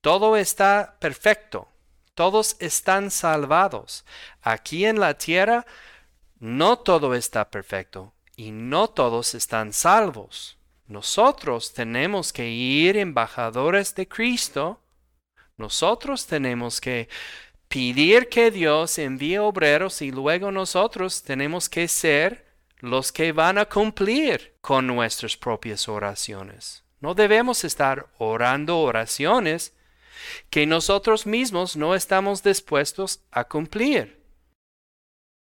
todo está perfecto. Todos están salvados. Aquí en la tierra, no todo está perfecto y no todos están salvos. Nosotros tenemos que ir embajadores de Cristo. Nosotros tenemos que pedir que Dios envíe obreros y luego nosotros tenemos que ser los que van a cumplir con nuestras propias oraciones. No debemos estar orando oraciones que nosotros mismos no estamos dispuestos a cumplir.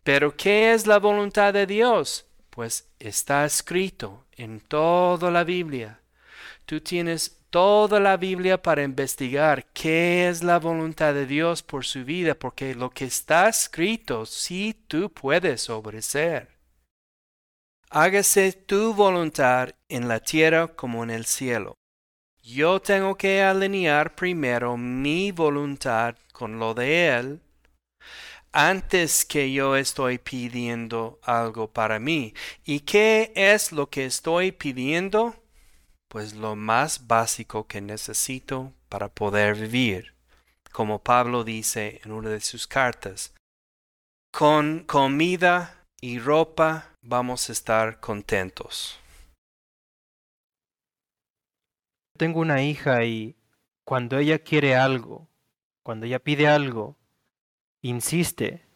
Pero ¿qué es la voluntad de Dios? Pues está escrito en toda la Biblia. Tú tienes toda la Biblia para investigar qué es la voluntad de Dios por su vida, porque lo que está escrito sí tú puedes obedecer. Hágase tu voluntad en la tierra como en el cielo. Yo tengo que alinear primero mi voluntad con lo de Él antes que yo estoy pidiendo algo para mí. ¿Y qué es lo que estoy pidiendo? pues lo más básico que necesito para poder vivir, como Pablo dice en una de sus cartas. Con comida y ropa vamos a estar contentos. Tengo una hija y cuando ella quiere algo, cuando ella pide algo, insiste.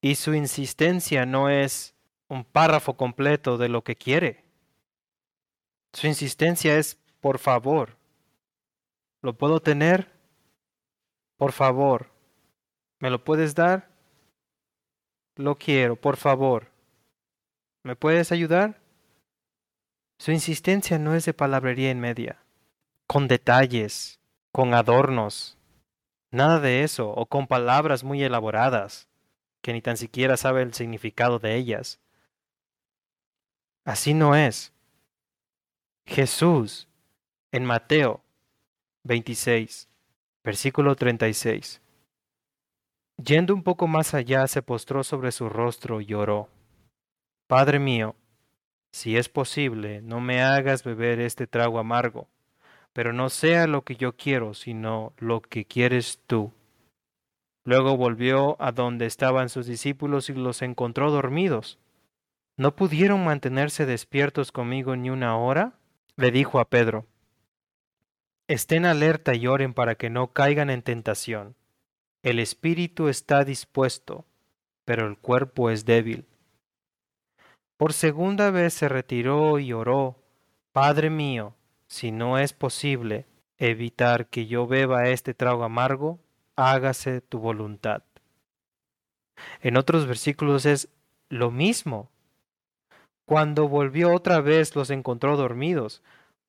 Y su insistencia no es un párrafo completo de lo que quiere. Su insistencia es, por favor, ¿lo puedo tener? Por favor, ¿me lo puedes dar? Lo quiero, por favor. ¿Me puedes ayudar? Su insistencia no es de palabrería en media, con detalles, con adornos, nada de eso, o con palabras muy elaboradas, que ni tan siquiera sabe el significado de ellas. Así no es. Jesús, en Mateo 26, versículo 36, yendo un poco más allá, se postró sobre su rostro y lloró. Padre mío, si es posible, no me hagas beber este trago amargo, pero no sea lo que yo quiero, sino lo que quieres tú. Luego volvió a donde estaban sus discípulos y los encontró dormidos. ¿No pudieron mantenerse despiertos conmigo ni una hora? le dijo a Pedro. Estén alerta y oren para que no caigan en tentación. El espíritu está dispuesto, pero el cuerpo es débil. Por segunda vez se retiró y oró, Padre mío, si no es posible evitar que yo beba este trago amargo, hágase tu voluntad. En otros versículos es lo mismo. Cuando volvió otra vez los encontró dormidos,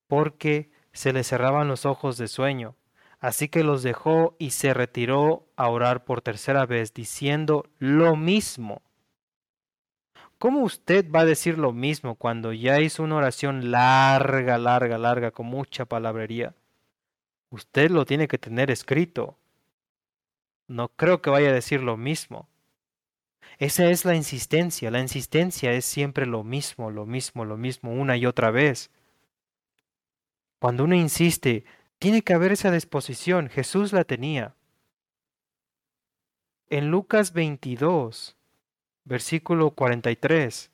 porque se les cerraban los ojos de sueño. Así que los dejó y se retiró a orar por tercera vez, diciendo lo mismo. ¿Cómo usted va a decir lo mismo cuando ya hizo una oración larga, larga, larga, con mucha palabrería? Usted lo tiene que tener escrito. No creo que vaya a decir lo mismo. Esa es la insistencia. La insistencia es siempre lo mismo, lo mismo, lo mismo, una y otra vez. Cuando uno insiste, tiene que haber esa disposición. Jesús la tenía. En Lucas 22, versículo 43.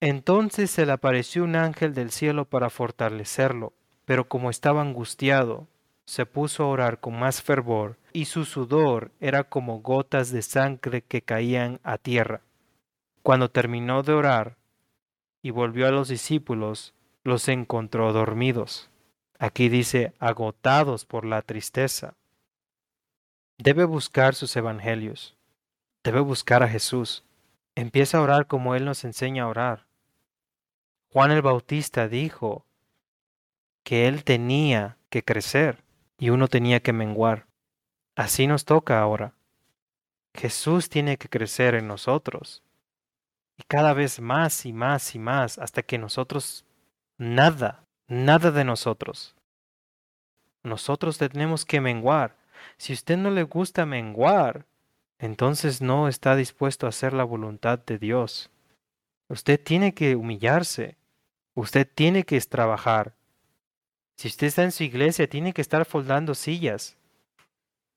Entonces se le apareció un ángel del cielo para fortalecerlo, pero como estaba angustiado, se puso a orar con más fervor, y su sudor era como gotas de sangre que caían a tierra. Cuando terminó de orar y volvió a los discípulos, los encontró dormidos. Aquí dice agotados por la tristeza. Debe buscar sus evangelios. Debe buscar a Jesús. Empieza a orar como Él nos enseña a orar. Juan el Bautista dijo que Él tenía que crecer y uno tenía que menguar. Así nos toca ahora. Jesús tiene que crecer en nosotros. Y cada vez más y más y más hasta que nosotros nada, nada de nosotros. Nosotros tenemos que menguar. Si a usted no le gusta menguar, entonces no está dispuesto a hacer la voluntad de Dios. Usted tiene que humillarse. Usted tiene que trabajar. Si usted está en su iglesia, tiene que estar foldando sillas,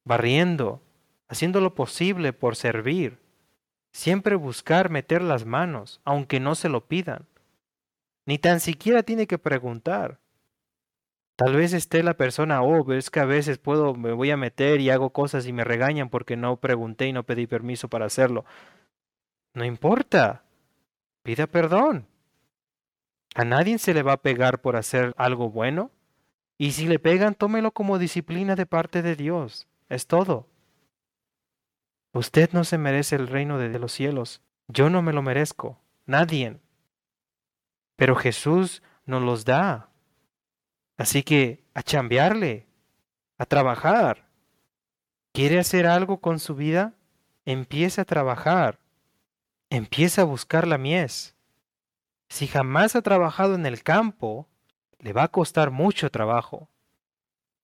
barriendo, haciendo lo posible por servir. Siempre buscar meter las manos, aunque no se lo pidan. Ni tan siquiera tiene que preguntar. Tal vez esté la persona, oh, es que a veces puedo, me voy a meter y hago cosas y me regañan porque no pregunté y no pedí permiso para hacerlo. No importa. Pida perdón. A nadie se le va a pegar por hacer algo bueno. Y si le pegan, tómelo como disciplina de parte de Dios. Es todo. Usted no se merece el reino de los cielos. Yo no me lo merezco. Nadie. Pero Jesús nos los da. Así que a chambearle, a trabajar. ¿Quiere hacer algo con su vida? Empieza a trabajar. Empieza a buscar la mies. Si jamás ha trabajado en el campo, le va a costar mucho trabajo.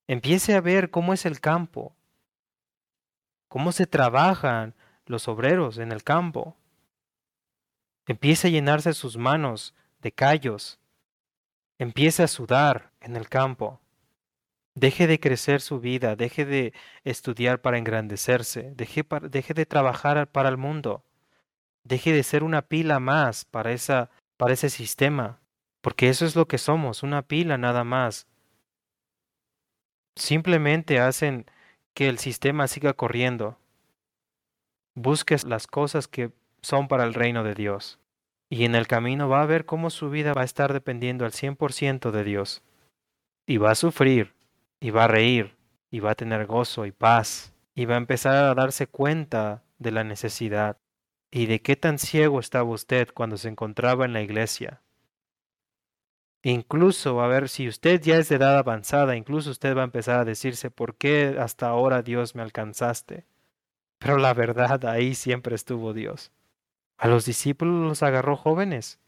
Empiece a ver cómo es el campo, cómo se trabajan los obreros en el campo. Empiece a llenarse sus manos de callos. Empiece a sudar en el campo. Deje de crecer su vida, deje de estudiar para engrandecerse, deje, de trabajar para el mundo. Deje de ser una pila más para, para ese sistema, porque eso es lo que somos, una pila nada más. Simplemente hacen que el sistema siga corriendo. Busques las cosas que son para el reino de Dios. Y en el camino va a ver cómo su vida va a estar dependiendo al 100% de Dios. Y va a sufrir, y va a reír, y va a tener gozo y paz, y va a empezar a darse cuenta de la necesidad y de qué tan ciego estaba usted cuando se encontraba en la iglesia. Incluso, a ver, si usted ya es de edad avanzada, incluso usted va a empezar a decirse, ¿por qué hasta ahora Dios me alcanzaste? Pero la verdad, ahí siempre estuvo Dios. A los discípulos los agarró jóvenes.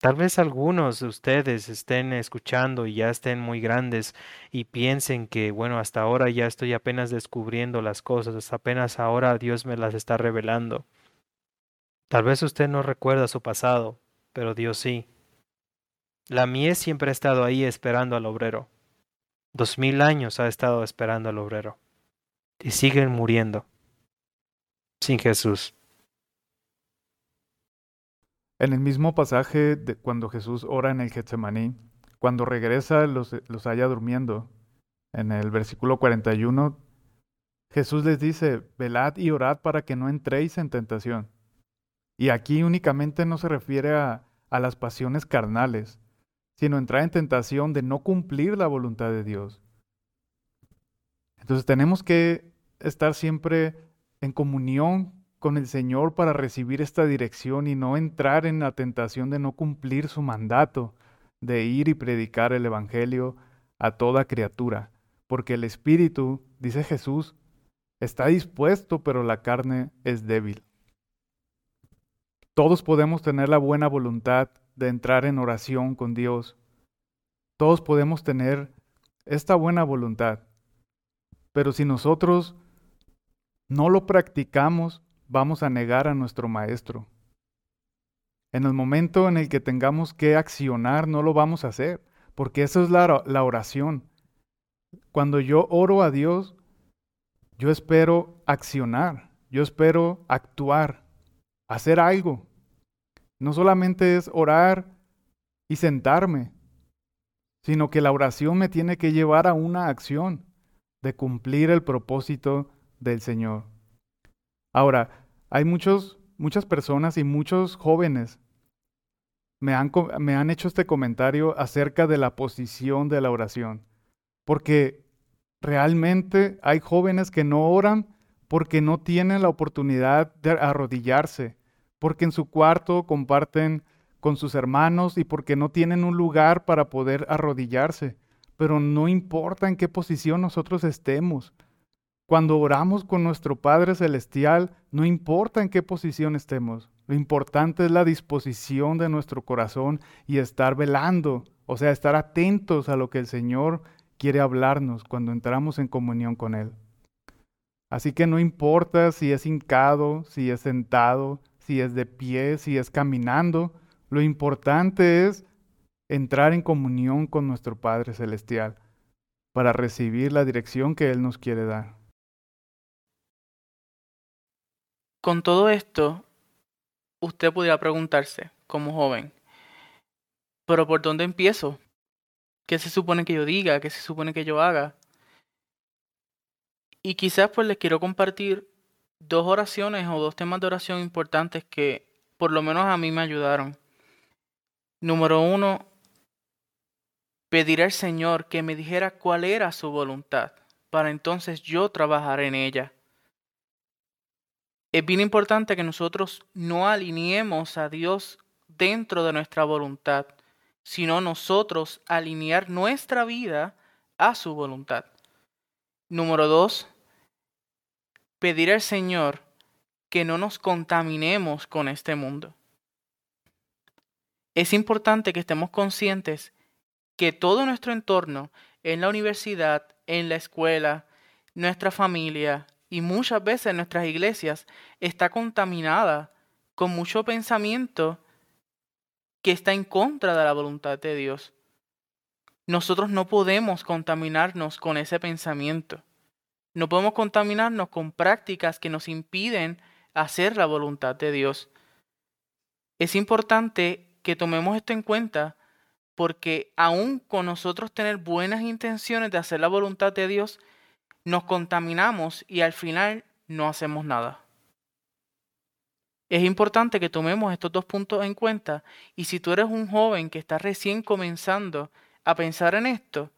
Tal vez algunos de ustedes estén escuchando y ya estén muy grandes y piensen que, bueno, hasta ahora ya estoy apenas descubriendo las cosas, apenas ahora Dios me las está revelando. Tal vez usted no recuerda su pasado, pero Dios sí. La mies siempre ha estado ahí esperando al obrero. Dos mil años ha estado esperando al obrero. Y siguen muriendo. Sin Jesús. En el mismo pasaje de cuando Jesús ora en el Getsemaní, cuando regresa los, los halla durmiendo, en el versículo 41, Jesús les dice, velad y orad para que no entréis en tentación. Y aquí únicamente no se refiere a, a las pasiones carnales, sino entrar en tentación de no cumplir la voluntad de Dios. Entonces tenemos que estar siempre en comunión con el Señor para recibir esta dirección y no entrar en la tentación de no cumplir su mandato, de ir y predicar el Evangelio a toda criatura, porque el Espíritu, dice Jesús, está dispuesto, pero la carne es débil. Todos podemos tener la buena voluntad de entrar en oración con Dios. Todos podemos tener esta buena voluntad. Pero si nosotros no lo practicamos, vamos a negar a nuestro Maestro. En el momento en el que tengamos que accionar, no lo vamos a hacer, porque eso es la, la oración. Cuando yo oro a Dios, yo espero accionar, yo espero actuar, hacer algo. No solamente es orar y sentarme, sino que la oración me tiene que llevar a una acción de cumplir el propósito del Señor. Ahora, hay muchos, muchas personas y muchos jóvenes me han, me han hecho este comentario acerca de la posición de la oración, porque realmente hay jóvenes que no oran porque no tienen la oportunidad de arrodillarse, porque en su cuarto comparten con sus hermanos y porque no tienen un lugar para poder arrodillarse. Pero no importa en qué posición nosotros estemos, cuando oramos con nuestro Padre Celestial, no importa en qué posición estemos, lo importante es la disposición de nuestro corazón y estar velando, o sea, estar atentos a lo que el Señor quiere hablarnos cuando entramos en comunión con Él. Así que no importa si es hincado, si es sentado, si es de pie, si es caminando, lo importante es entrar en comunión con nuestro Padre Celestial para recibir la dirección que Él nos quiere dar. Con todo esto, usted pudiera preguntarse, como joven, ¿pero por dónde empiezo? ¿Qué se supone que yo diga? ¿Qué se supone que yo haga? Y quizás pues les quiero compartir dos oraciones o dos temas de oración importantes que por lo menos a mí me ayudaron. Número uno, pedir al Señor que me dijera cuál era su voluntad, para entonces yo trabajar en ella es bien importante que nosotros no alineemos a Dios dentro de nuestra voluntad, sino nosotros alinear nuestra vida a su voluntad. Número dos, pedir al Señor que no nos contaminemos con este mundo. Es importante que estemos conscientes que todo nuestro entorno, en la universidad, en la escuela, nuestra familia, y muchas veces nuestras iglesias está contaminada con mucho pensamiento que está en contra de la voluntad de Dios. Nosotros no podemos contaminarnos con ese pensamiento. No podemos contaminarnos con prácticas que nos impiden hacer la voluntad de Dios. Es importante que tomemos esto en cuenta porque aun con nosotros tener buenas intenciones de hacer la voluntad de Dios, nos contaminamos y al final no hacemos nada. Es importante que tomemos estos dos puntos en cuenta y si tú eres un joven que está recién comenzando a pensar en esto,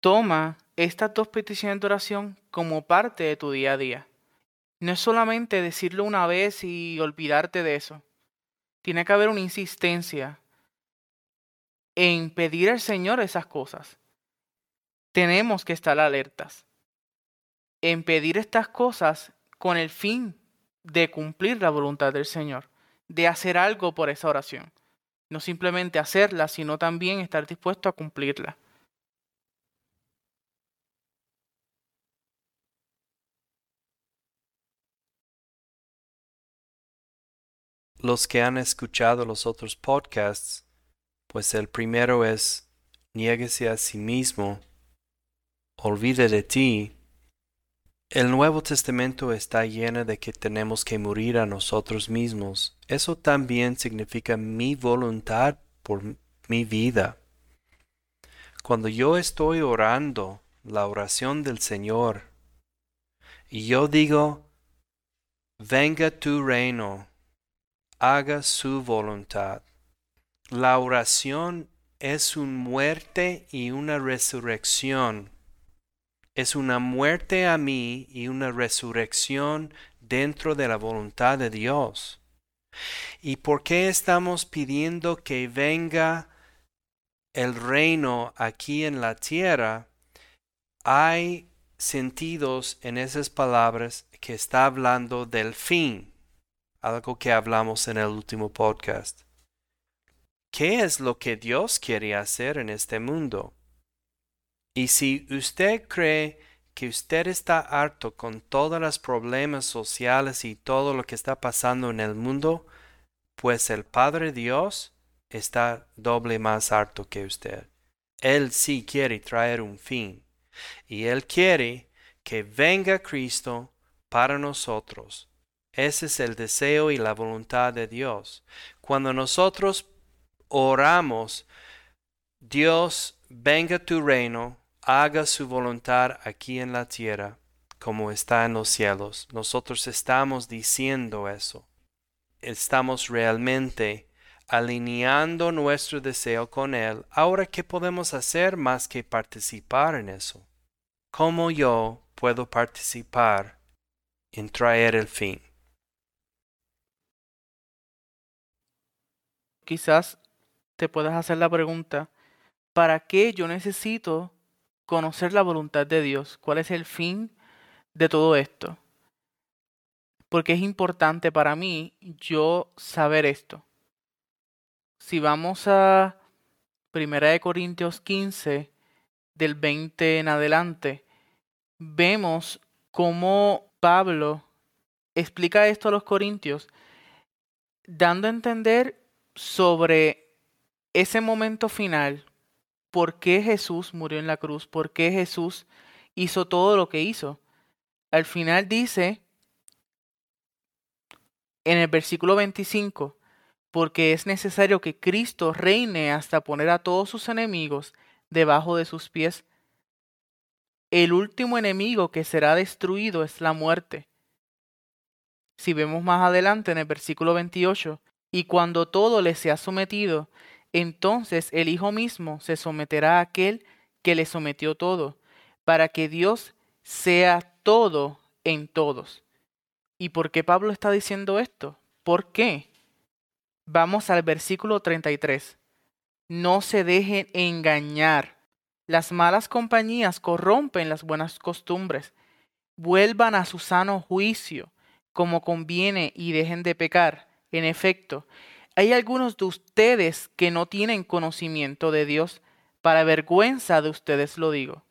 toma estas dos peticiones de oración como parte de tu día a día. No es solamente decirlo una vez y olvidarte de eso. Tiene que haber una insistencia en pedir al Señor esas cosas. Tenemos que estar alertas en pedir estas cosas con el fin de cumplir la voluntad del Señor, de hacer algo por esa oración. No simplemente hacerla, sino también estar dispuesto a cumplirla. Los que han escuchado los otros podcasts, pues el primero es niéguese a sí mismo, olvide de ti el Nuevo Testamento está lleno de que tenemos que morir a nosotros mismos. Eso también significa mi voluntad por mi vida. Cuando yo estoy orando la oración del Señor y yo digo, venga tu reino, haga su voluntad. La oración es una muerte y una resurrección es una muerte a mí y una resurrección dentro de la voluntad de Dios. ¿Y por qué estamos pidiendo que venga el reino aquí en la tierra? Hay sentidos en esas palabras que está hablando del fin, algo que hablamos en el último podcast. ¿Qué es lo que Dios quiere hacer en este mundo? Y si usted cree que usted está harto con todos los problemas sociales y todo lo que está pasando en el mundo, pues el Padre Dios está doble más harto que usted. Él sí quiere traer un fin. Y Él quiere que venga Cristo para nosotros. Ese es el deseo y la voluntad de Dios. Cuando nosotros oramos, Dios, venga tu reino, haga su voluntad aquí en la tierra como está en los cielos. Nosotros estamos diciendo eso. Estamos realmente alineando nuestro deseo con Él. Ahora, ¿qué podemos hacer más que participar en eso? ¿Cómo yo puedo participar en traer el fin? Quizás te puedas hacer la pregunta, ¿para qué yo necesito conocer la voluntad de Dios, cuál es el fin de todo esto. Porque es importante para mí yo saber esto. Si vamos a Primera de Corintios 15, del 20 en adelante, vemos cómo Pablo explica esto a los corintios, dando a entender sobre ese momento final, por qué Jesús murió en la cruz, por qué Jesús hizo todo lo que hizo. Al final dice en el versículo 25, porque es necesario que Cristo reine hasta poner a todos sus enemigos debajo de sus pies. El último enemigo que será destruido es la muerte. Si vemos más adelante en el versículo 28, y cuando todo le sea sometido, entonces el Hijo mismo se someterá a aquel que le sometió todo, para que Dios sea todo en todos. ¿Y por qué Pablo está diciendo esto? ¿Por qué? Vamos al versículo 33. No se dejen engañar. Las malas compañías corrompen las buenas costumbres. Vuelvan a su sano juicio, como conviene, y dejen de pecar. En efecto, hay algunos de ustedes que no tienen conocimiento de Dios, para vergüenza de ustedes lo digo.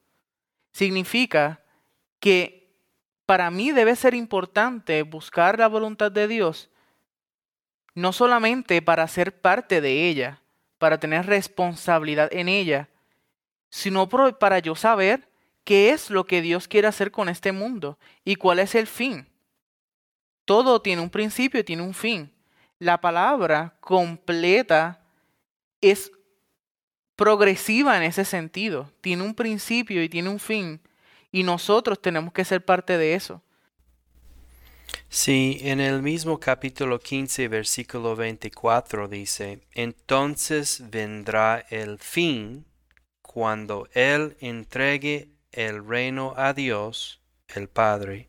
Significa que para mí debe ser importante buscar la voluntad de Dios, no solamente para ser parte de ella, para tener responsabilidad en ella, sino para yo saber qué es lo que Dios quiere hacer con este mundo y cuál es el fin. todo tiene un principio y tiene un fin. La palabra completa es progresiva en ese sentido. Tiene un principio y tiene un fin. Y nosotros tenemos que ser parte de eso. Sí, en el mismo capítulo 15, versículo 24 dice, entonces vendrá el fin cuando Él entregue el reino a Dios, el Padre.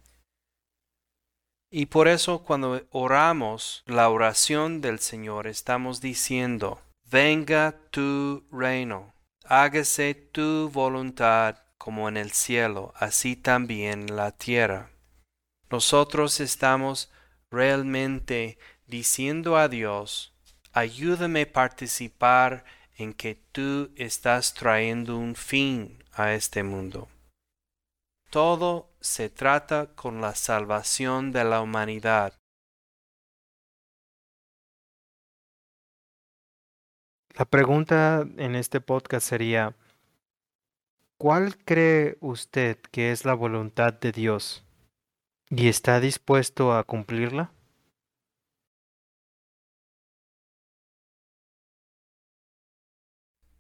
Y por eso cuando oramos la oración del Señor estamos diciendo, venga tu reino, hágase tu voluntad como en el cielo, así también en la tierra. Nosotros estamos realmente diciendo a Dios, ayúdame a participar en que tú estás trayendo un fin a este mundo. Todo se trata con la salvación de la humanidad. La pregunta en este podcast sería, ¿cuál cree usted que es la voluntad de Dios? ¿Y está dispuesto a cumplirla?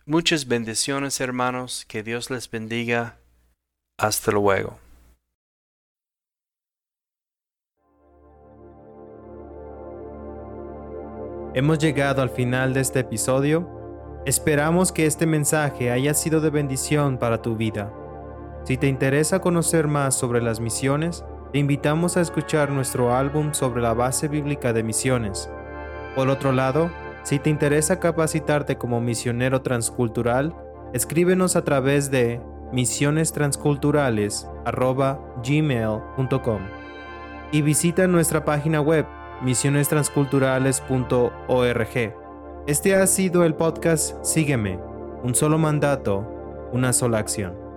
Muchas bendiciones hermanos, que Dios les bendiga. Hasta luego. Hemos llegado al final de este episodio. Esperamos que este mensaje haya sido de bendición para tu vida. Si te interesa conocer más sobre las misiones, te invitamos a escuchar nuestro álbum sobre la base bíblica de misiones. Por otro lado, si te interesa capacitarte como misionero transcultural, escríbenos a través de misionestransculturales.gmail.com y visita nuestra página web misionestransculturales.org. Este ha sido el podcast Sígueme, un solo mandato, una sola acción.